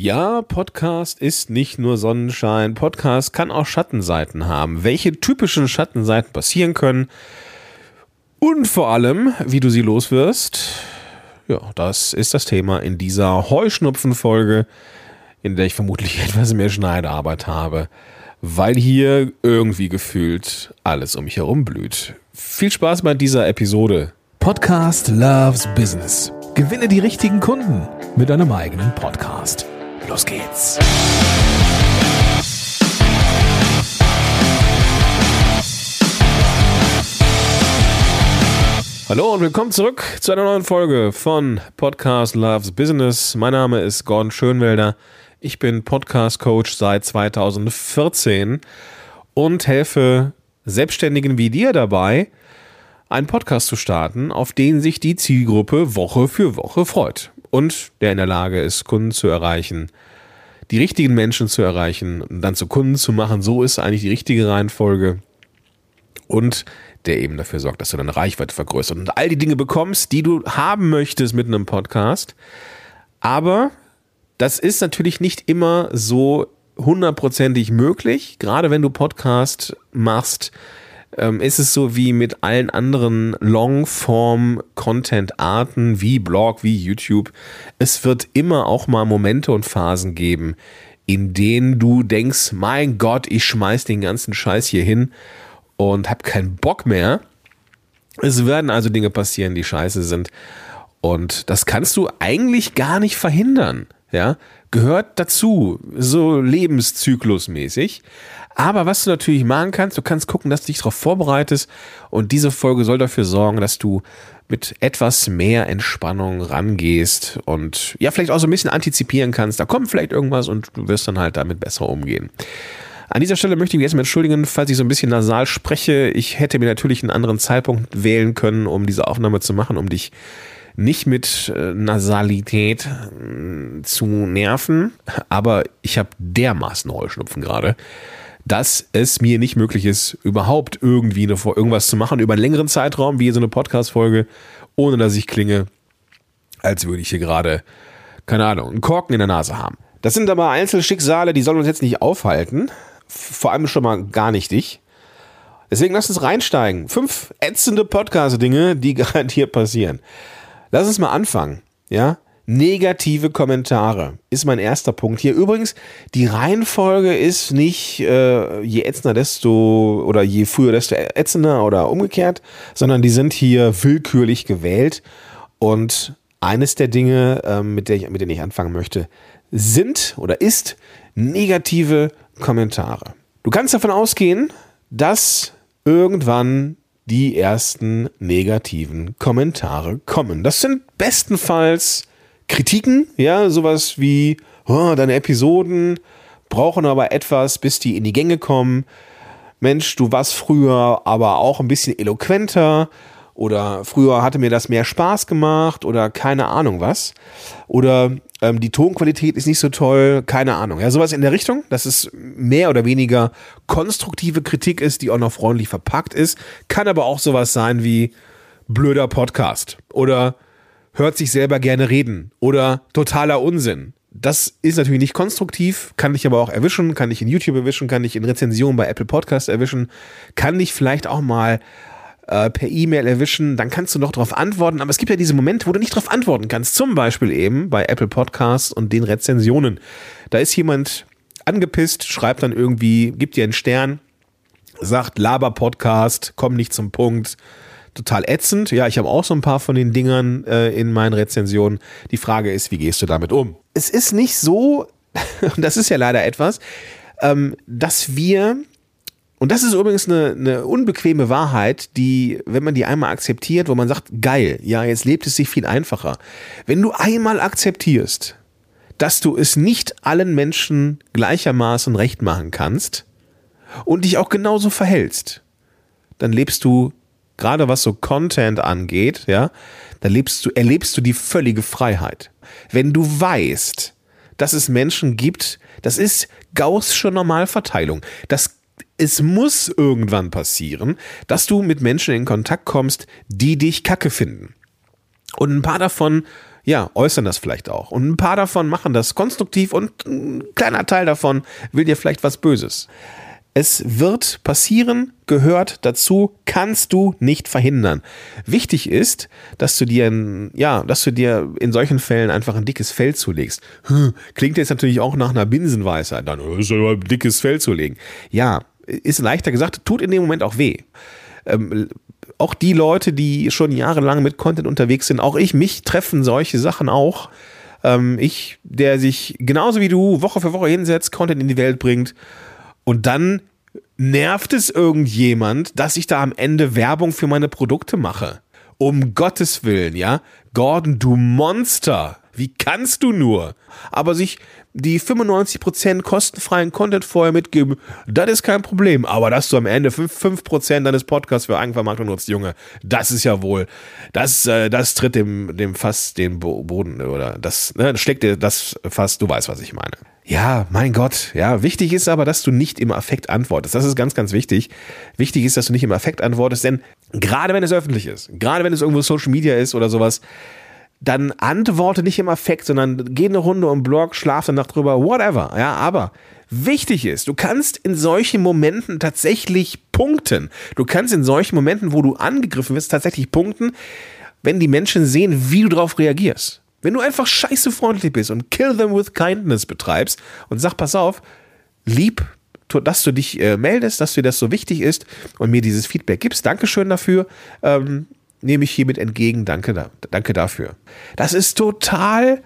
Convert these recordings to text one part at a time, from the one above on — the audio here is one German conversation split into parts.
Ja, Podcast ist nicht nur Sonnenschein. Podcast kann auch Schattenseiten haben. Welche typischen Schattenseiten passieren können und vor allem, wie du sie loswirst. Ja, das ist das Thema in dieser Heuschnupfen-Folge, in der ich vermutlich etwas mehr Schneidearbeit habe, weil hier irgendwie gefühlt alles um mich herum blüht. Viel Spaß bei dieser Episode. Podcast Loves Business. Gewinne die richtigen Kunden mit deinem eigenen Podcast. Los geht's. Hallo und willkommen zurück zu einer neuen Folge von Podcast Loves Business. Mein Name ist Gordon Schönwelder. Ich bin Podcast Coach seit 2014 und helfe Selbstständigen wie dir dabei, einen Podcast zu starten, auf den sich die Zielgruppe Woche für Woche freut und der in der Lage ist, Kunden zu erreichen, die richtigen Menschen zu erreichen und dann zu Kunden zu machen. So ist eigentlich die richtige Reihenfolge. Und der eben dafür sorgt, dass du deine Reichweite vergrößerst und all die Dinge bekommst, die du haben möchtest mit einem Podcast. Aber das ist natürlich nicht immer so hundertprozentig möglich, gerade wenn du Podcast machst ähm, ist es so wie mit allen anderen Longform-Content-Arten wie Blog, wie YouTube. Es wird immer auch mal Momente und Phasen geben, in denen du denkst, mein Gott, ich schmeiß den ganzen Scheiß hier hin und hab keinen Bock mehr. Es werden also Dinge passieren, die scheiße sind. Und das kannst du eigentlich gar nicht verhindern. Ja, gehört dazu, so lebenszyklusmäßig. Aber was du natürlich machen kannst, du kannst gucken, dass du dich darauf vorbereitest und diese Folge soll dafür sorgen, dass du mit etwas mehr Entspannung rangehst und ja, vielleicht auch so ein bisschen antizipieren kannst. Da kommt vielleicht irgendwas und du wirst dann halt damit besser umgehen. An dieser Stelle möchte ich mich erstmal entschuldigen, falls ich so ein bisschen nasal spreche. Ich hätte mir natürlich einen anderen Zeitpunkt wählen können, um diese Aufnahme zu machen, um dich nicht mit äh, Nasalität äh, zu nerven. Aber ich habe dermaßen Heuschnupfen gerade dass es mir nicht möglich ist, überhaupt irgendwie eine, irgendwas zu machen über einen längeren Zeitraum, wie so eine Podcast-Folge, ohne dass ich klinge, als würde ich hier gerade, keine Ahnung, einen Korken in der Nase haben. Das sind aber Einzelschicksale, die sollen uns jetzt nicht aufhalten. Vor allem schon mal gar nicht dich. Deswegen lass uns reinsteigen. Fünf ätzende Podcast-Dinge, die garantiert passieren. Lass uns mal anfangen. Ja? Negative Kommentare ist mein erster Punkt hier. Übrigens, die Reihenfolge ist nicht äh, je ätzender, desto oder je früher, desto ätzender oder umgekehrt, sondern die sind hier willkürlich gewählt. Und eines der Dinge, äh, mit, der ich, mit denen ich anfangen möchte, sind oder ist negative Kommentare. Du kannst davon ausgehen, dass irgendwann die ersten negativen Kommentare kommen. Das sind bestenfalls Kritiken, ja, sowas wie, oh, deine Episoden brauchen aber etwas, bis die in die Gänge kommen. Mensch, du warst früher aber auch ein bisschen eloquenter oder früher hatte mir das mehr Spaß gemacht oder keine Ahnung was. Oder ähm, die Tonqualität ist nicht so toll, keine Ahnung. Ja, sowas in der Richtung, dass es mehr oder weniger konstruktive Kritik ist, die auch noch freundlich verpackt ist. Kann aber auch sowas sein wie blöder Podcast oder hört sich selber gerne reden oder totaler Unsinn. Das ist natürlich nicht konstruktiv, kann ich aber auch erwischen, kann ich in YouTube erwischen, kann ich in Rezensionen bei Apple Podcasts erwischen, kann ich vielleicht auch mal äh, per E-Mail erwischen, dann kannst du noch darauf antworten, aber es gibt ja diese Momente, wo du nicht darauf antworten kannst, zum Beispiel eben bei Apple Podcasts und den Rezensionen. Da ist jemand angepisst, schreibt dann irgendwie, gibt dir einen Stern, sagt Laber-Podcast, komm nicht zum Punkt, total ätzend. Ja, ich habe auch so ein paar von den Dingern äh, in meinen Rezensionen. Die Frage ist, wie gehst du damit um? Es ist nicht so, und das ist ja leider etwas, ähm, dass wir und das ist übrigens eine, eine unbequeme Wahrheit, die, wenn man die einmal akzeptiert, wo man sagt, geil, ja, jetzt lebt es sich viel einfacher. Wenn du einmal akzeptierst, dass du es nicht allen Menschen gleichermaßen recht machen kannst und dich auch genauso verhältst, dann lebst du gerade was so Content angeht, ja, da lebst du, erlebst du die völlige Freiheit. Wenn du weißt, dass es Menschen gibt, das ist gaußsche Normalverteilung. Das, es muss irgendwann passieren, dass du mit Menschen in Kontakt kommst, die dich kacke finden. Und ein paar davon ja, äußern das vielleicht auch. Und ein paar davon machen das konstruktiv und ein kleiner Teil davon will dir vielleicht was Böses. Es wird passieren, gehört dazu, kannst du nicht verhindern. Wichtig ist, dass du dir, ja, dass du dir in solchen Fällen einfach ein dickes Fell zulegst. Hm, klingt jetzt natürlich auch nach einer Binsenweisheit, dann ist aber ein dickes Fell zulegen. Ja, ist leichter gesagt, tut in dem Moment auch weh. Ähm, auch die Leute, die schon jahrelang mit Content unterwegs sind, auch ich, mich treffen solche Sachen auch. Ähm, ich, der sich genauso wie du Woche für Woche hinsetzt, Content in die Welt bringt und dann nervt es irgendjemand, dass ich da am Ende Werbung für meine Produkte mache. Um Gottes Willen, ja? Gordon, du Monster! Wie kannst du nur? Aber sich die 95% kostenfreien Content vorher mitgeben, das ist kein Problem. Aber dass du am Ende 5%, 5 deines Podcasts für Eigenvermarktung nutzt, Junge, das ist ja wohl, das, äh, das tritt dem, dem Fass den Boden oder das, ne, schlägt dir das Fass, du weißt, was ich meine. Ja, mein Gott, ja, wichtig ist aber, dass du nicht im Affekt antwortest. Das ist ganz, ganz wichtig. Wichtig ist, dass du nicht im Affekt antwortest, denn gerade wenn es öffentlich ist, gerade wenn es irgendwo Social Media ist oder sowas, dann antworte nicht im Affekt, sondern geh eine Runde um Blog, schlaf Nacht drüber, whatever. Ja, aber wichtig ist, du kannst in solchen Momenten tatsächlich punkten. Du kannst in solchen Momenten, wo du angegriffen wirst, tatsächlich punkten, wenn die Menschen sehen, wie du darauf reagierst. Wenn du einfach scheiße freundlich bist und kill them with kindness betreibst und sag, pass auf, lieb, dass du dich äh, meldest, dass dir das so wichtig ist und mir dieses Feedback gibst. Dankeschön dafür. Ähm, nehme ich hiermit entgegen. Danke, da, danke dafür. Das ist total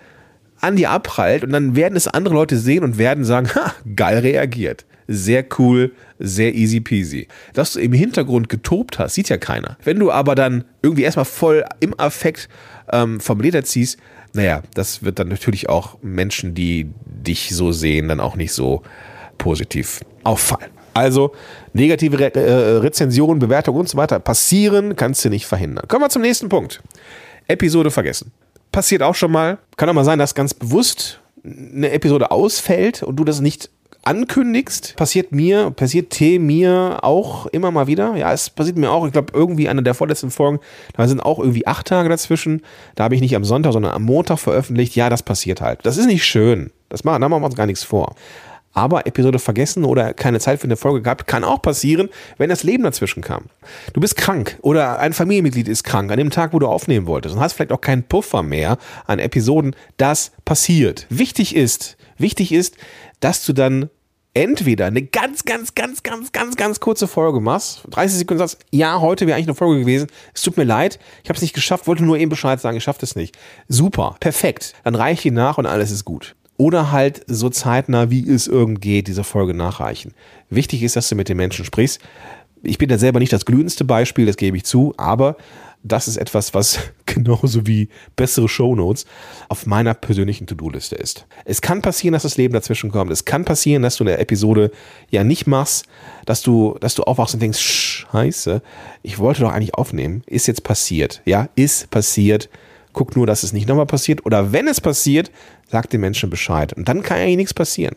an dir abprallt und dann werden es andere Leute sehen und werden sagen, ha, geil reagiert. Sehr cool, sehr easy peasy. Dass du im Hintergrund getobt hast, sieht ja keiner. Wenn du aber dann irgendwie erstmal voll im Affekt ähm, vom Leder ziehst, naja, das wird dann natürlich auch Menschen, die dich so sehen, dann auch nicht so positiv auffallen. Also negative Re äh, Rezensionen, Bewertungen und so weiter passieren, kannst du nicht verhindern. Kommen wir zum nächsten Punkt. Episode vergessen. Passiert auch schon mal. Kann auch mal sein, dass ganz bewusst eine Episode ausfällt und du das nicht ankündigst. Passiert mir, passiert T mir auch immer mal wieder. Ja, es passiert mir auch. Ich glaube, irgendwie eine der vorletzten Folgen, da sind auch irgendwie acht Tage dazwischen. Da habe ich nicht am Sonntag, sondern am Montag veröffentlicht. Ja, das passiert halt. Das ist nicht schön. Das machen, da machen wir uns gar nichts vor. Aber Episode vergessen oder keine Zeit für eine Folge gehabt, kann auch passieren, wenn das Leben dazwischen kam. Du bist krank oder ein Familienmitglied ist krank an dem Tag, wo du aufnehmen wolltest und hast vielleicht auch keinen Puffer mehr an Episoden. Das passiert. Wichtig ist, wichtig ist, dass du dann entweder eine ganz, ganz, ganz, ganz, ganz, ganz kurze Folge machst, 30 Sekunden sagst, ja, heute wäre eigentlich eine Folge gewesen, es tut mir leid, ich habe es nicht geschafft, wollte nur eben Bescheid sagen, ich schaffe es nicht. Super, perfekt, dann reiche ich nach und alles ist gut oder halt so zeitnah, wie es irgend geht, diese Folge nachreichen. Wichtig ist, dass du mit den Menschen sprichst. Ich bin da selber nicht das glühendste Beispiel, das gebe ich zu, aber das ist etwas, was genauso wie bessere Shownotes auf meiner persönlichen To-Do-Liste ist. Es kann passieren, dass das Leben dazwischen kommt. Es kann passieren, dass du eine Episode ja nicht machst, dass du, dass du aufwachst und denkst, scheiße, ich wollte doch eigentlich aufnehmen. Ist jetzt passiert. Ja, ist passiert guck nur, dass es nicht nochmal passiert. Oder wenn es passiert, sag den Menschen Bescheid. Und dann kann ja nichts passieren.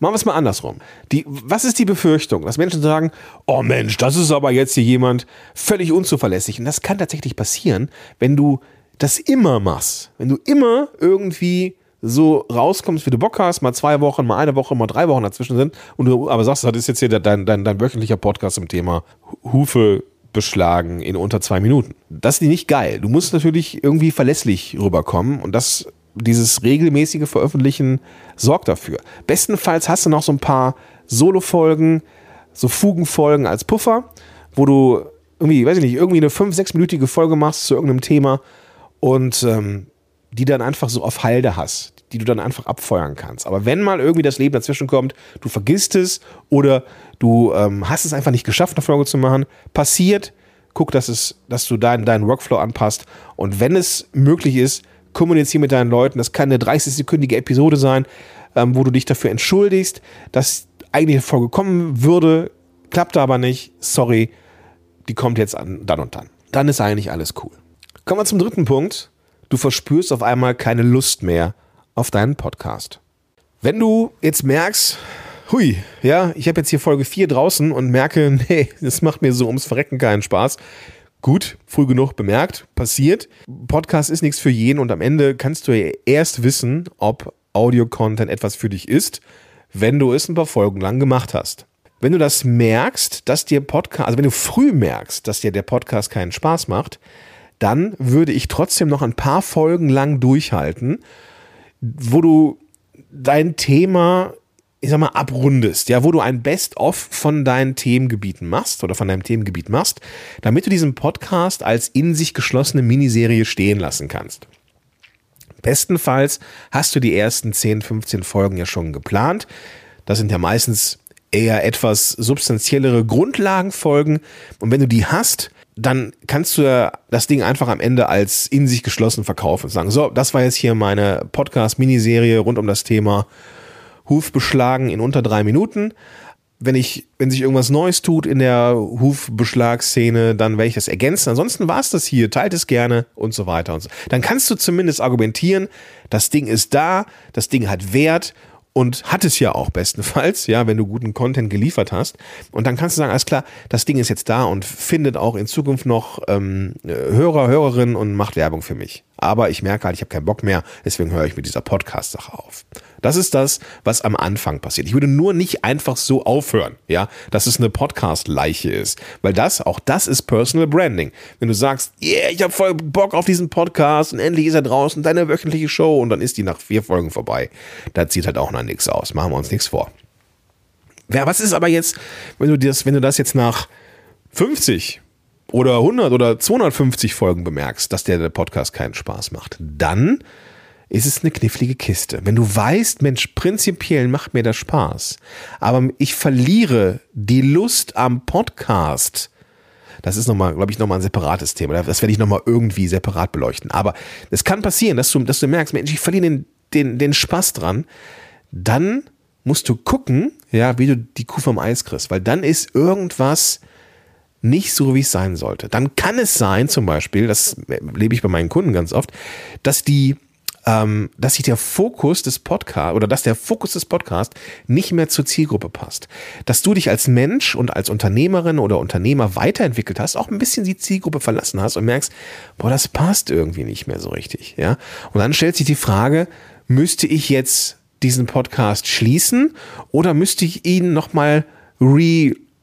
Machen wir es mal andersrum. Die, was ist die Befürchtung? Dass Menschen sagen, oh Mensch, das ist aber jetzt hier jemand völlig unzuverlässig. Und das kann tatsächlich passieren, wenn du das immer machst. Wenn du immer irgendwie so rauskommst, wie du Bock hast, mal zwei Wochen, mal eine Woche, mal drei Wochen dazwischen sind und du aber sagst, das ist jetzt hier dein, dein, dein wöchentlicher Podcast zum Thema Hufe beschlagen in unter zwei Minuten. Das ist nicht geil. Du musst natürlich irgendwie verlässlich rüberkommen und das, dieses regelmäßige Veröffentlichen sorgt dafür. Bestenfalls hast du noch so ein paar Solo-Folgen, so Fugenfolgen als Puffer, wo du irgendwie, weiß ich nicht, irgendwie eine fünf-, sechsminütige Folge machst zu irgendeinem Thema und ähm, die dann einfach so auf Halde hast die du dann einfach abfeuern kannst. Aber wenn mal irgendwie das Leben dazwischen kommt, du vergisst es oder du ähm, hast es einfach nicht geschafft, eine Folge zu machen, passiert, guck, dass, es, dass du deinen, deinen Workflow anpasst und wenn es möglich ist, kommuniziere mit deinen Leuten. Das kann eine 30-sekündige Episode sein, ähm, wo du dich dafür entschuldigst, dass eigentlich eine Folge kommen würde, klappt aber nicht, sorry, die kommt jetzt an, dann und dann. Dann ist eigentlich alles cool. Kommen wir zum dritten Punkt. Du verspürst auf einmal keine Lust mehr auf deinen Podcast. Wenn du jetzt merkst, hui, ja, ich habe jetzt hier Folge 4 draußen und merke, nee, das macht mir so ums Verrecken keinen Spaß, Gut, früh genug bemerkt, passiert. Podcast ist nichts für jeden und am Ende kannst du ja erst wissen, ob Audio-Content etwas für dich ist, wenn du es ein paar Folgen lang gemacht hast. Wenn du das merkst, dass dir Podcast, also wenn du früh merkst, dass dir der Podcast keinen Spaß macht, dann würde ich trotzdem noch ein paar Folgen lang durchhalten, wo du dein Thema ich sag mal, abrundest, ja, wo du ein Best-of von deinen Themengebieten machst oder von deinem Themengebiet machst, damit du diesen Podcast als in sich geschlossene Miniserie stehen lassen kannst. Bestenfalls hast du die ersten 10, 15 Folgen ja schon geplant. Das sind ja meistens eher etwas substanziellere Grundlagenfolgen. Und wenn du die hast, dann kannst du das Ding einfach am Ende als in sich geschlossen verkaufen und sagen, so, das war jetzt hier meine Podcast-Miniserie rund um das Thema Huf beschlagen in unter drei Minuten. Wenn ich, wenn sich irgendwas Neues tut in der Hufbeschlagsszene, dann werde ich das ergänzen. Ansonsten war es das hier. Teilt es gerne und so weiter und so. Dann kannst du zumindest argumentieren, das Ding ist da, das Ding hat Wert und hat es ja auch bestenfalls, ja, wenn du guten Content geliefert hast. Und dann kannst du sagen, alles klar, das Ding ist jetzt da und findet auch in Zukunft noch ähm, Hörer, Hörerinnen und macht Werbung für mich. Aber ich merke halt, ich habe keinen Bock mehr, deswegen höre ich mit dieser Podcast-Sache auf. Das ist das, was am Anfang passiert. Ich würde nur nicht einfach so aufhören, ja, dass es eine Podcast-Leiche ist. Weil das, auch das ist Personal Branding. Wenn du sagst, yeah, ich habe voll Bock auf diesen Podcast und endlich ist er draußen, deine wöchentliche Show und dann ist die nach vier Folgen vorbei. Da zieht halt auch noch nichts aus. Machen wir uns nichts vor. Ja, was ist aber jetzt, wenn du das, wenn du das jetzt nach 50 oder 100 oder 250 Folgen bemerkst, dass der, der Podcast keinen Spaß macht, dann ist es eine knifflige Kiste. Wenn du weißt, Mensch, prinzipiell macht mir das Spaß, aber ich verliere die Lust am Podcast, das ist nochmal, glaube ich, nochmal ein separates Thema. Das werde ich nochmal irgendwie separat beleuchten. Aber es kann passieren, dass du, dass du merkst, Mensch, ich verliere den, den, den Spaß dran. Dann musst du gucken, ja, wie du die Kuh vom Eis kriegst, weil dann ist irgendwas nicht so, wie es sein sollte. Dann kann es sein, zum Beispiel, das lebe ich bei meinen Kunden ganz oft, dass die ähm, dass sich der Fokus des Podcasts oder dass der Fokus des Podcasts nicht mehr zur Zielgruppe passt. Dass du dich als Mensch und als Unternehmerin oder Unternehmer weiterentwickelt hast, auch ein bisschen die Zielgruppe verlassen hast und merkst, boah, das passt irgendwie nicht mehr so richtig, ja. Und dann stellt sich die Frage, müsste ich jetzt diesen Podcast schließen oder müsste ich ihn nochmal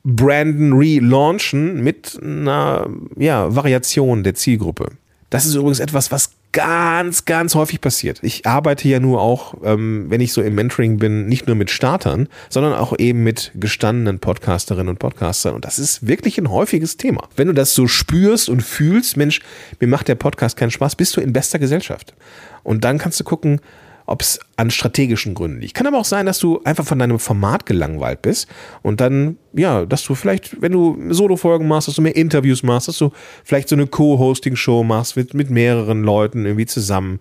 rebranden, relaunchen mit einer ja, Variation der Zielgruppe? Das ist übrigens etwas, was ganz, ganz häufig passiert. Ich arbeite ja nur auch, ähm, wenn ich so im Mentoring bin, nicht nur mit Startern, sondern auch eben mit gestandenen Podcasterinnen und Podcastern. Und das ist wirklich ein häufiges Thema. Wenn du das so spürst und fühlst, Mensch, mir macht der Podcast keinen Spaß, bist du in bester Gesellschaft. Und dann kannst du gucken, ob es an strategischen Gründen liegt. Kann aber auch sein, dass du einfach von deinem Format gelangweilt bist und dann, ja, dass du vielleicht, wenn du Solo-Folgen machst, dass du mehr Interviews machst, dass du vielleicht so eine Co-Hosting-Show machst mit, mit mehreren Leuten irgendwie zusammen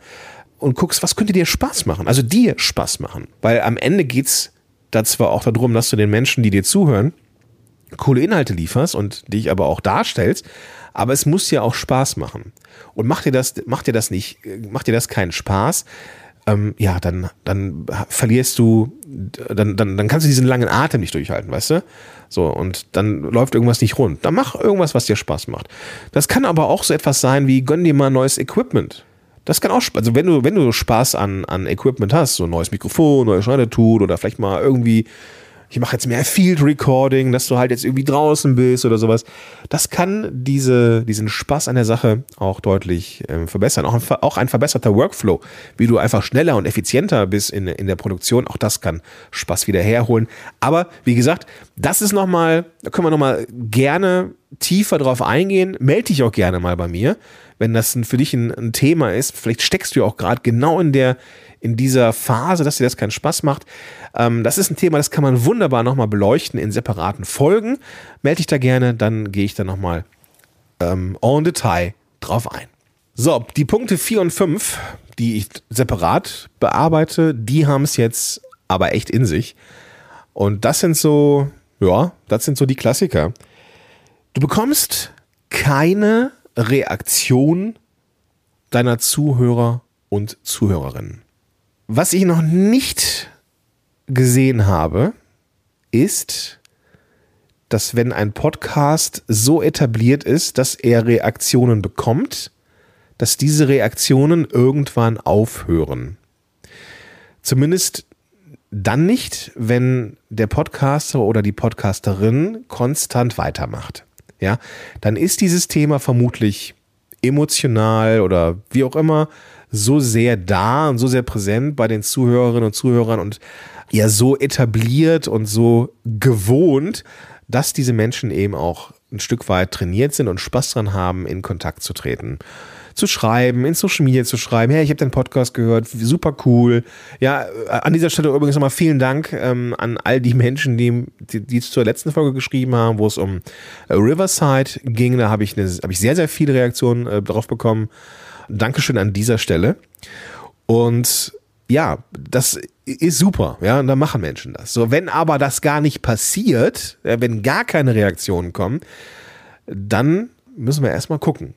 und guckst, was könnte dir Spaß machen? Also dir Spaß machen. Weil am Ende geht es da zwar auch darum, dass du den Menschen, die dir zuhören, coole Inhalte lieferst und dich aber auch darstellst, aber es muss ja auch Spaß machen. Und macht dir das, macht dir das nicht, macht dir das keinen Spaß, ähm, ja, dann, dann verlierst du, dann, dann, dann kannst du diesen langen Atem nicht durchhalten, weißt du? So, und dann läuft irgendwas nicht rund. Dann mach irgendwas, was dir Spaß macht. Das kann aber auch so etwas sein wie, gönn dir mal neues Equipment. Das kann auch, also wenn du, wenn du Spaß an, an Equipment hast, so ein neues Mikrofon, neues Schneidertool oder vielleicht mal irgendwie ich mache jetzt mehr Field Recording, dass du halt jetzt irgendwie draußen bist oder sowas. Das kann diese, diesen Spaß an der Sache auch deutlich äh, verbessern. Auch ein, auch ein verbesserter Workflow, wie du einfach schneller und effizienter bist in, in der Produktion. Auch das kann Spaß wieder herholen. Aber wie gesagt, das ist nochmal, da können wir nochmal gerne tiefer drauf eingehen. Melde dich auch gerne mal bei mir, wenn das für dich ein, ein Thema ist. Vielleicht steckst du auch gerade genau in der in dieser Phase, dass dir das keinen Spaß macht. Ähm, das ist ein Thema, das kann man wunderbar nochmal beleuchten in separaten Folgen. Melde dich da gerne, dann gehe ich da nochmal ähm, en Detail drauf ein. So, die Punkte 4 und 5, die ich separat bearbeite, die haben es jetzt aber echt in sich. Und das sind so, ja, das sind so die Klassiker. Du bekommst keine Reaktion deiner Zuhörer und Zuhörerinnen. Was ich noch nicht gesehen habe, ist dass wenn ein Podcast so etabliert ist, dass er Reaktionen bekommt, dass diese Reaktionen irgendwann aufhören. Zumindest dann nicht, wenn der Podcaster oder die Podcasterin konstant weitermacht. Ja, dann ist dieses Thema vermutlich emotional oder wie auch immer so sehr da und so sehr präsent bei den Zuhörerinnen und Zuhörern und ja so etabliert und so gewohnt, dass diese Menschen eben auch ein Stück weit trainiert sind und Spaß dran haben, in Kontakt zu treten zu schreiben, in Social Media zu schreiben. Hey, ich habe den Podcast gehört, super cool. Ja, äh, an dieser Stelle übrigens nochmal vielen Dank ähm, an all die Menschen, die, die, die zur letzten Folge geschrieben haben, wo es um Riverside ging. Da habe ich, hab ich sehr, sehr viele Reaktionen äh, drauf bekommen. Dankeschön an dieser Stelle. Und ja, das ist super, ja, und da machen Menschen das. So, wenn aber das gar nicht passiert, wenn gar keine Reaktionen kommen, dann müssen wir erstmal gucken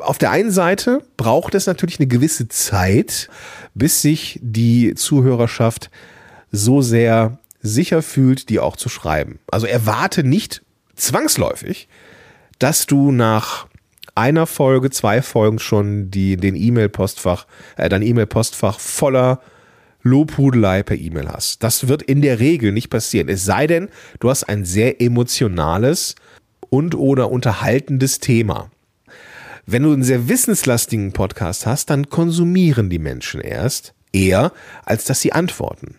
auf der einen Seite braucht es natürlich eine gewisse Zeit, bis sich die Zuhörerschaft so sehr sicher fühlt, die auch zu schreiben. Also erwarte nicht zwangsläufig, dass du nach einer Folge, zwei Folgen schon die, den E-Mail-Postfach, äh, dein E-Mail-Postfach voller Lobhudelei per E-Mail hast. Das wird in der Regel nicht passieren. Es sei denn, du hast ein sehr emotionales und oder unterhaltendes Thema. Wenn du einen sehr wissenslastigen Podcast hast, dann konsumieren die Menschen erst eher, als dass sie antworten.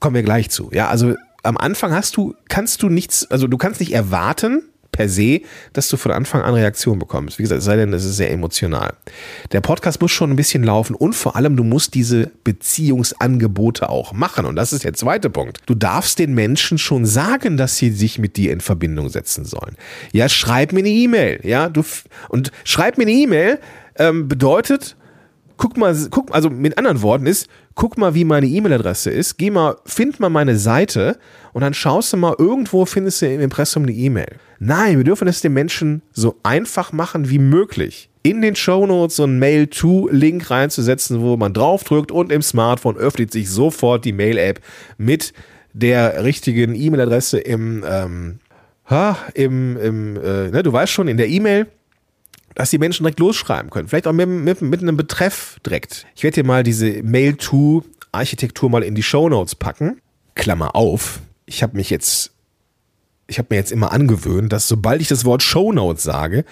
Kommen wir gleich zu. Ja, also am Anfang hast du, kannst du nichts, also du kannst nicht erwarten, per se, dass du von Anfang an Reaktion bekommst. Wie gesagt, es sei denn, es ist sehr emotional. Der Podcast muss schon ein bisschen laufen und vor allem, du musst diese Beziehungsangebote auch machen. Und das ist der zweite Punkt. Du darfst den Menschen schon sagen, dass sie sich mit dir in Verbindung setzen sollen. Ja, schreib mir eine E-Mail. Ja, du, und schreib mir eine E-Mail ähm, bedeutet, guck mal, guck, also mit anderen Worten ist, guck mal, wie meine E-Mail-Adresse ist, geh mal, find mal meine Seite und dann schaust du mal, irgendwo findest du im Impressum eine E-Mail. Nein, wir dürfen es den Menschen so einfach machen wie möglich. In den Show Notes so einen Mail-to-Link reinzusetzen, wo man draufdrückt und im Smartphone öffnet sich sofort die Mail-App mit der richtigen E-Mail-Adresse im, ähm, ha, im, im äh, ne, du weißt schon, in der E-Mail dass die Menschen direkt losschreiben können. Vielleicht auch mit, mit, mit einem Betreff direkt. Ich werde dir mal diese Mail-to-Architektur mal in die Show Notes packen. Klammer auf. Ich habe mich jetzt, ich habe mir jetzt immer angewöhnt, dass sobald ich das Wort Show Notes sage,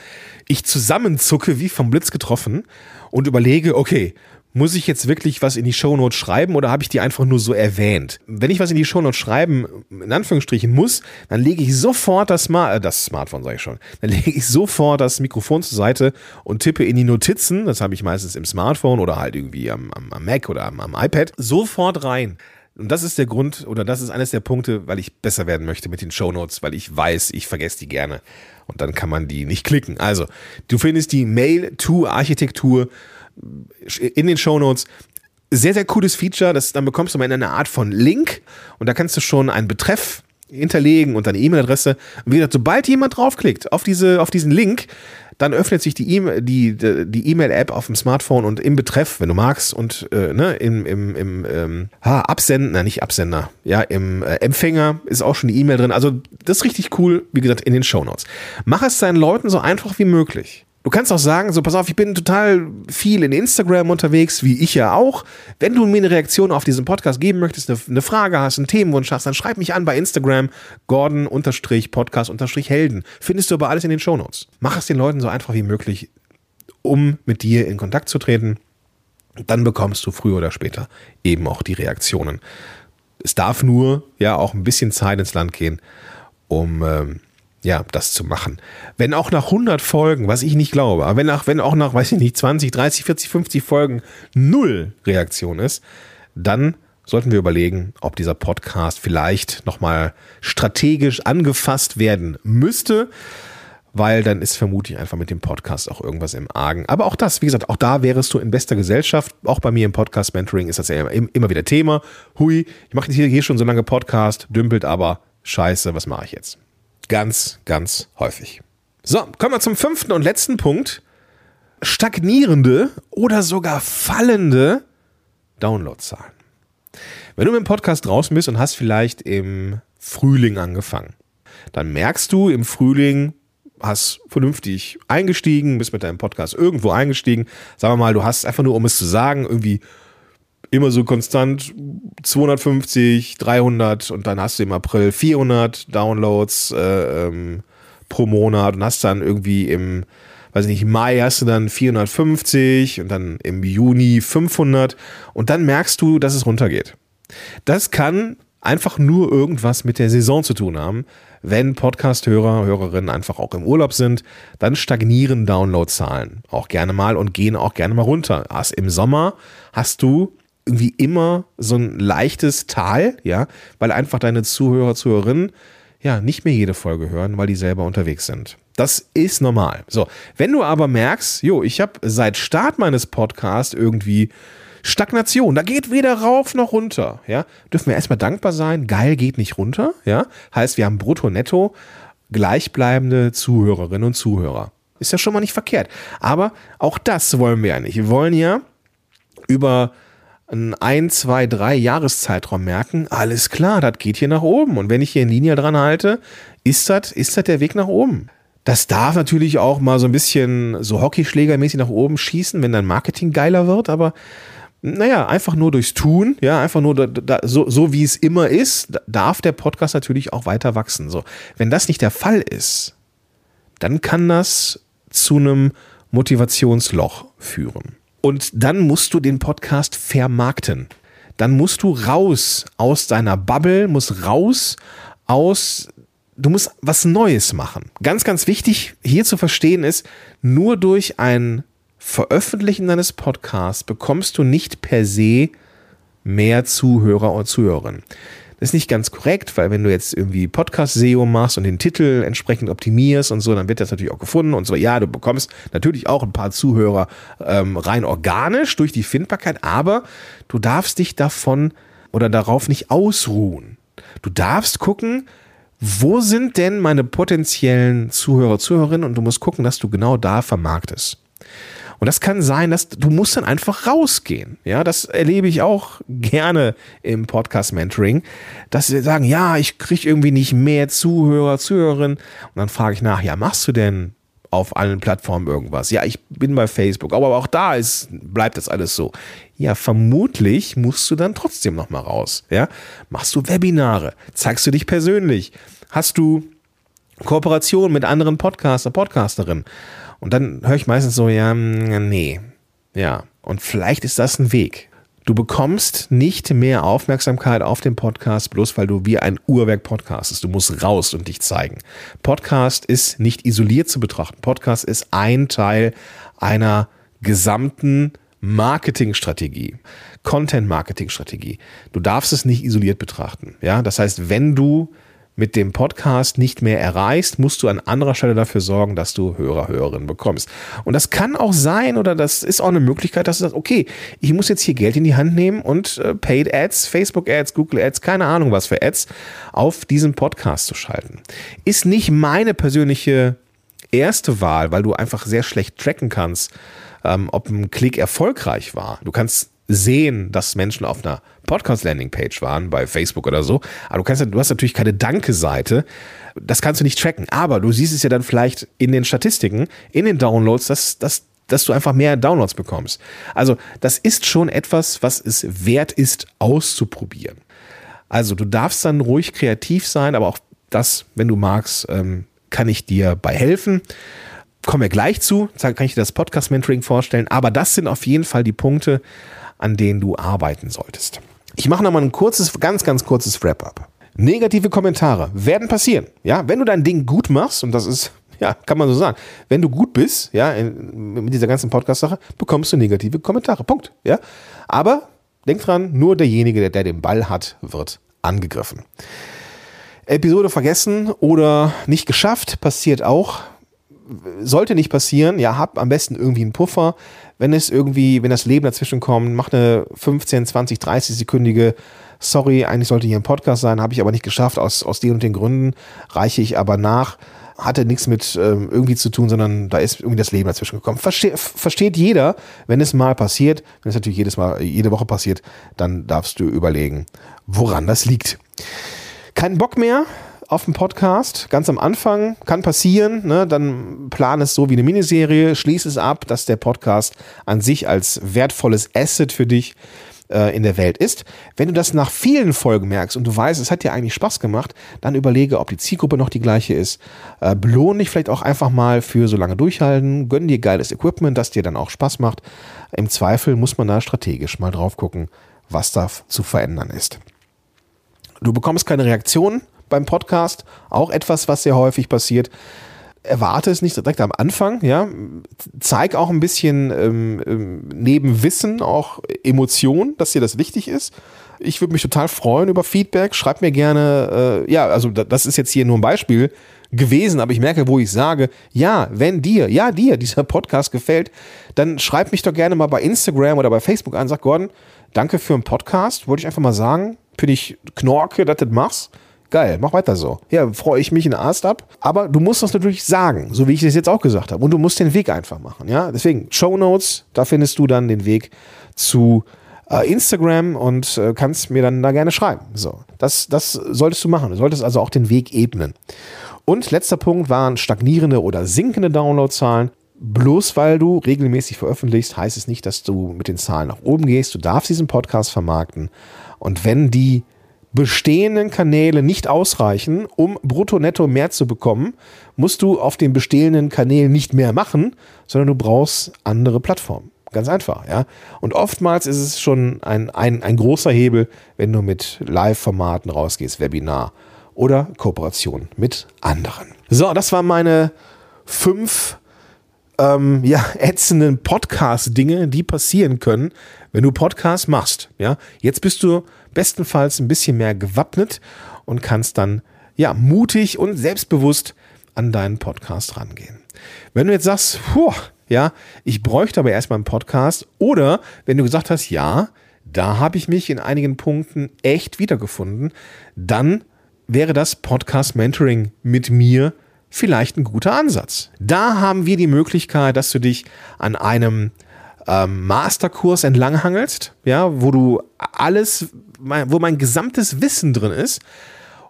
ich zusammenzucke wie vom Blitz getroffen und überlege, okay, muss ich jetzt wirklich was in die Shownotes schreiben oder habe ich die einfach nur so erwähnt? Wenn ich was in die Shownotes schreiben, in Anführungsstrichen muss, dann lege ich sofort das, Smart, äh, das Smartphone, sage ich schon, dann lege ich sofort das Mikrofon zur Seite und tippe in die Notizen, das habe ich meistens im Smartphone oder halt irgendwie am, am, am Mac oder am, am iPad, sofort rein. Und das ist der Grund oder das ist eines der Punkte, weil ich besser werden möchte mit den Shownotes, weil ich weiß, ich vergesse die gerne. Und dann kann man die nicht klicken. Also, du findest die Mail-to-Architektur in den Show Notes. Sehr, sehr cooles Feature. Das, dann bekommst du mal in einer Art von Link und da kannst du schon einen Betreff hinterlegen und deine E-Mail-Adresse. Und wie gesagt, sobald jemand draufklickt auf, diese, auf diesen Link, dann öffnet sich die E-Mail, die, die E-Mail-App auf dem Smartphone und im Betreff, wenn du magst, und äh, ne, im, im, im ähm, Absender, nicht Absender, ja, im äh, Empfänger ist auch schon die E-Mail drin. Also das ist richtig cool, wie gesagt, in den Show Notes. Mach es deinen Leuten so einfach wie möglich. Du kannst auch sagen, so pass auf, ich bin total viel in Instagram unterwegs, wie ich ja auch. Wenn du mir eine Reaktion auf diesen Podcast geben möchtest, eine, eine Frage hast, einen Themenwunsch hast, dann schreib mich an bei Instagram, Gordon-Podcast-Helden. Findest du aber alles in den Shownotes. Mach es den Leuten so einfach wie möglich, um mit dir in Kontakt zu treten. Dann bekommst du früher oder später eben auch die Reaktionen. Es darf nur ja auch ein bisschen Zeit ins Land gehen, um ähm, ja, das zu machen. Wenn auch nach 100 Folgen, was ich nicht glaube, aber wenn, auch, wenn auch nach, weiß ich nicht, 20, 30, 40, 50 Folgen null Reaktion ist, dann sollten wir überlegen, ob dieser Podcast vielleicht nochmal strategisch angefasst werden müsste, weil dann ist vermutlich einfach mit dem Podcast auch irgendwas im Argen. Aber auch das, wie gesagt, auch da wärest du in bester Gesellschaft. Auch bei mir im Podcast Mentoring ist das ja immer, immer wieder Thema. Hui, ich mache hier, hier schon so lange Podcast, dümpelt aber scheiße, was mache ich jetzt? Ganz, ganz häufig. So, kommen wir zum fünften und letzten Punkt. Stagnierende oder sogar fallende Downloadzahlen. Wenn du mit dem Podcast draußen bist und hast vielleicht im Frühling angefangen, dann merkst du im Frühling, hast vernünftig eingestiegen, bist mit deinem Podcast irgendwo eingestiegen. Sagen wir mal, du hast einfach nur, um es zu sagen, irgendwie immer so konstant 250, 300 und dann hast du im April 400 Downloads äh, ähm, pro Monat und hast dann irgendwie im, weiß ich nicht, Mai hast du dann 450 und dann im Juni 500 und dann merkst du, dass es runtergeht. Das kann einfach nur irgendwas mit der Saison zu tun haben. Wenn Podcast-Hörer, Hörerinnen einfach auch im Urlaub sind, dann stagnieren Downloadzahlen auch gerne mal und gehen auch gerne mal runter. Erst im Sommer hast du irgendwie immer so ein leichtes Tal, ja, weil einfach deine Zuhörer, Zuhörerinnen ja nicht mehr jede Folge hören, weil die selber unterwegs sind. Das ist normal. So, wenn du aber merkst, jo, ich habe seit Start meines Podcasts irgendwie Stagnation, da geht weder rauf noch runter, ja, dürfen wir erstmal dankbar sein, geil geht nicht runter, ja, heißt, wir haben brutto netto gleichbleibende Zuhörerinnen und Zuhörer. Ist ja schon mal nicht verkehrt. Aber auch das wollen wir ja nicht. Wir wollen ja über ein, ein, zwei, drei Jahreszeitraum merken, alles klar, das geht hier nach oben. Und wenn ich hier in Linie dran halte, ist das ist der Weg nach oben. Das darf natürlich auch mal so ein bisschen so Hockeyschlägermäßig nach oben schießen, wenn dein Marketing geiler wird, aber naja, einfach nur durchs Tun, ja, einfach nur da, da, so, so wie es immer ist, darf der Podcast natürlich auch weiter wachsen. So, wenn das nicht der Fall ist, dann kann das zu einem Motivationsloch führen. Und dann musst du den Podcast vermarkten. Dann musst du raus aus deiner Bubble, musst raus aus, du musst was Neues machen. Ganz, ganz wichtig hier zu verstehen ist, nur durch ein Veröffentlichen deines Podcasts bekommst du nicht per se mehr Zuhörer und Zuhörerinnen. Das ist nicht ganz korrekt, weil wenn du jetzt irgendwie Podcast-SEO machst und den Titel entsprechend optimierst und so, dann wird das natürlich auch gefunden und so. Ja, du bekommst natürlich auch ein paar Zuhörer ähm, rein organisch durch die Findbarkeit, aber du darfst dich davon oder darauf nicht ausruhen. Du darfst gucken, wo sind denn meine potenziellen Zuhörer, Zuhörerinnen und du musst gucken, dass du genau da vermarktest. Und das kann sein, dass du musst dann einfach rausgehen. Ja, das erlebe ich auch gerne im Podcast Mentoring, dass sie sagen, ja, ich kriege irgendwie nicht mehr Zuhörer, Zuhörerinnen. Und dann frage ich nach, ja, machst du denn auf allen Plattformen irgendwas? Ja, ich bin bei Facebook, aber auch da ist, bleibt das alles so. Ja, vermutlich musst du dann trotzdem noch mal raus. Ja, machst du Webinare? Zeigst du dich persönlich? Hast du Kooperation mit anderen Podcaster, Podcasterinnen? Und dann höre ich meistens so, ja, nee. Ja. Und vielleicht ist das ein Weg. Du bekommst nicht mehr Aufmerksamkeit auf den Podcast, bloß weil du wie ein Uhrwerk podcastest. Du musst raus und dich zeigen. Podcast ist nicht isoliert zu betrachten. Podcast ist ein Teil einer gesamten Marketingstrategie, Content-Marketing-Strategie. Du darfst es nicht isoliert betrachten. Ja, das heißt, wenn du mit dem Podcast nicht mehr erreichst, musst du an anderer Stelle dafür sorgen, dass du Hörer, Hörerinnen bekommst. Und das kann auch sein oder das ist auch eine Möglichkeit, dass du sagst, okay, ich muss jetzt hier Geld in die Hand nehmen und äh, Paid Ads, Facebook Ads, Google Ads, keine Ahnung was für Ads auf diesen Podcast zu schalten. Ist nicht meine persönliche erste Wahl, weil du einfach sehr schlecht tracken kannst, ähm, ob ein Klick erfolgreich war. Du kannst sehen, dass Menschen auf einer Podcast-Landing-Page waren, bei Facebook oder so. Aber du, kannst, du hast natürlich keine Danke-Seite. Das kannst du nicht tracken. Aber du siehst es ja dann vielleicht in den Statistiken, in den Downloads, dass, dass, dass du einfach mehr Downloads bekommst. Also, das ist schon etwas, was es wert ist, auszuprobieren. Also, du darfst dann ruhig kreativ sein, aber auch das, wenn du magst, ähm, kann ich dir bei helfen kommen wir gleich zu, kann ich dir das Podcast-Mentoring vorstellen, aber das sind auf jeden Fall die Punkte, an denen du arbeiten solltest. Ich mache nochmal ein kurzes, ganz, ganz kurzes Wrap-up. Negative Kommentare werden passieren. Ja, wenn du dein Ding gut machst, und das ist, ja, kann man so sagen, wenn du gut bist, ja, in, mit dieser ganzen Podcast-Sache, bekommst du negative Kommentare. Punkt. Ja, aber denk dran, nur derjenige, der, der den Ball hat, wird angegriffen. Episode vergessen oder nicht geschafft, passiert auch sollte nicht passieren. Ja, hab am besten irgendwie einen Puffer. Wenn es irgendwie, wenn das Leben dazwischen kommt, mach eine 15, 20, 30 sekündige Sorry, eigentlich sollte hier ein Podcast sein, habe ich aber nicht geschafft, aus, aus den und den Gründen, reiche ich aber nach. Hatte nichts mit ähm, irgendwie zu tun, sondern da ist irgendwie das Leben dazwischen gekommen. Verste versteht jeder, wenn es mal passiert, wenn es natürlich jedes Mal, jede Woche passiert, dann darfst du überlegen, woran das liegt. Kein Bock mehr, auf dem Podcast, ganz am Anfang, kann passieren, ne? dann plan es so wie eine Miniserie, schließ es ab, dass der Podcast an sich als wertvolles Asset für dich äh, in der Welt ist. Wenn du das nach vielen Folgen merkst und du weißt, es hat dir eigentlich Spaß gemacht, dann überlege, ob die Zielgruppe noch die gleiche ist. Äh, belohne dich vielleicht auch einfach mal für so lange durchhalten, gönn dir geiles Equipment, das dir dann auch Spaß macht. Im Zweifel muss man da strategisch mal drauf gucken, was da zu verändern ist. Du bekommst keine Reaktion beim Podcast, auch etwas, was sehr häufig passiert erwarte es nicht direkt am Anfang, ja. Zeig auch ein bisschen ähm, ähm, neben Wissen auch Emotion, dass dir das wichtig ist. Ich würde mich total freuen über Feedback. Schreib mir gerne, äh, ja, also das ist jetzt hier nur ein Beispiel gewesen, aber ich merke, wo ich sage, ja, wenn dir, ja, dir dieser Podcast gefällt, dann schreib mich doch gerne mal bei Instagram oder bei Facebook an. Sag Gordon, danke für den Podcast. Wollte ich einfach mal sagen. Finde ich knorke, dass du das machst. Geil, mach weiter so. Ja, freue ich mich in Ast ab. Aber du musst das natürlich sagen, so wie ich das jetzt auch gesagt habe. Und du musst den Weg einfach machen. Ja, deswegen Show Notes, da findest du dann den Weg zu äh, Instagram und äh, kannst mir dann da gerne schreiben. So, das, das solltest du machen. Du solltest also auch den Weg ebnen. Und letzter Punkt waren stagnierende oder sinkende Downloadzahlen. Bloß weil du regelmäßig veröffentlichst, heißt es nicht, dass du mit den Zahlen nach oben gehst. Du darfst diesen Podcast vermarkten. Und wenn die bestehenden Kanäle nicht ausreichen, um brutto netto mehr zu bekommen, musst du auf den bestehenden Kanälen nicht mehr machen, sondern du brauchst andere Plattformen. Ganz einfach, ja. Und oftmals ist es schon ein, ein, ein großer Hebel, wenn du mit Live-Formaten rausgehst, Webinar oder Kooperation mit anderen. So, das waren meine fünf ähm, ja, ätzenden Podcast-Dinge, die passieren können, wenn du Podcast machst. Ja, jetzt bist du bestenfalls ein bisschen mehr gewappnet und kannst dann ja mutig und selbstbewusst an deinen Podcast rangehen. Wenn du jetzt sagst, puh, ja, ich bräuchte aber erstmal einen Podcast oder wenn du gesagt hast, ja, da habe ich mich in einigen Punkten echt wiedergefunden, dann wäre das Podcast Mentoring mit mir vielleicht ein guter Ansatz. Da haben wir die Möglichkeit, dass du dich an einem ähm, Masterkurs entlanghangelst, ja, wo du alles, wo mein gesamtes Wissen drin ist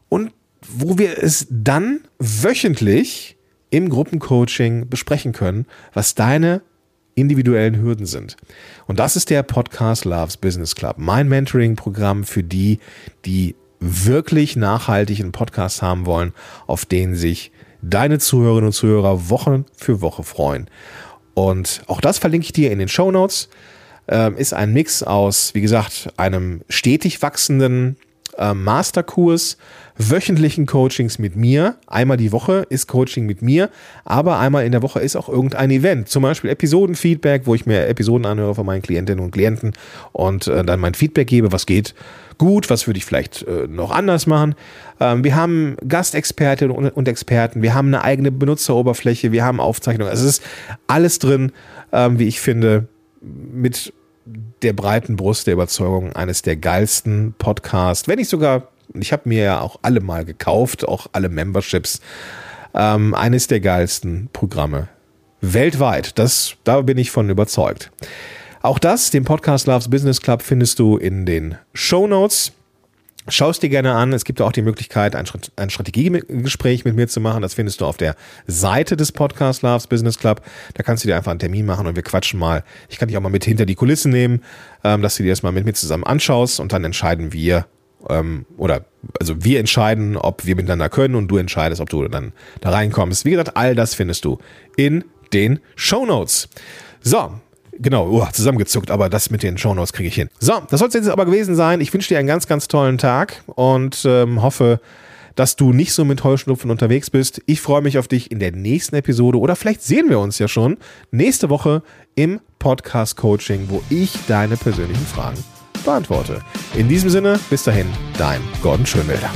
und wo wir es dann wöchentlich im Gruppencoaching besprechen können, was deine individuellen Hürden sind. Und das ist der Podcast Loves Business Club, mein Mentoring-Programm für die, die wirklich nachhaltig einen Podcast haben wollen, auf den sich deine Zuhörerinnen und Zuhörer Woche für Woche freuen. Und auch das verlinke ich dir in den Show Notes. Ähm, ist ein Mix aus, wie gesagt, einem stetig wachsenden äh, Masterkurs, wöchentlichen Coachings mit mir. Einmal die Woche ist Coaching mit mir, aber einmal in der Woche ist auch irgendein Event. Zum Beispiel Episodenfeedback, wo ich mir Episoden anhöre von meinen Klientinnen und Klienten und äh, dann mein Feedback gebe, was geht gut, was würde ich vielleicht äh, noch anders machen. Ähm, wir haben Gastexpertinnen und, und, Experten, wir haben eine eigene Benutzeroberfläche, wir haben Aufzeichnungen. Also es ist alles drin, ähm, wie ich finde, mit der breiten Brust der Überzeugung eines der geilsten Podcasts, wenn nicht sogar, ich habe mir ja auch alle mal gekauft, auch alle Memberships, ähm, eines der geilsten Programme weltweit. Das, da bin ich von überzeugt. Auch das, den Podcast Loves Business Club, findest du in den Show Notes. Schau es dir gerne an. Es gibt auch die Möglichkeit, ein, ein Strategiegespräch mit mir zu machen. Das findest du auf der Seite des Podcast Loves Business Club. Da kannst du dir einfach einen Termin machen und wir quatschen mal. Ich kann dich auch mal mit hinter die Kulissen nehmen, ähm, dass du dir das mal mit mir zusammen anschaust und dann entscheiden wir, ähm, oder also wir entscheiden, ob wir miteinander können und du entscheidest, ob du dann da reinkommst. Wie gesagt, all das findest du in den Show Notes. So, Genau, oh, zusammengezuckt, aber das mit den Shownotes kriege ich hin. So, das soll es jetzt aber gewesen sein. Ich wünsche dir einen ganz, ganz tollen Tag und ähm, hoffe, dass du nicht so mit Heuschnupfen unterwegs bist. Ich freue mich auf dich in der nächsten Episode oder vielleicht sehen wir uns ja schon nächste Woche im Podcast Coaching, wo ich deine persönlichen Fragen beantworte. In diesem Sinne, bis dahin, dein Gordon Schönwälder.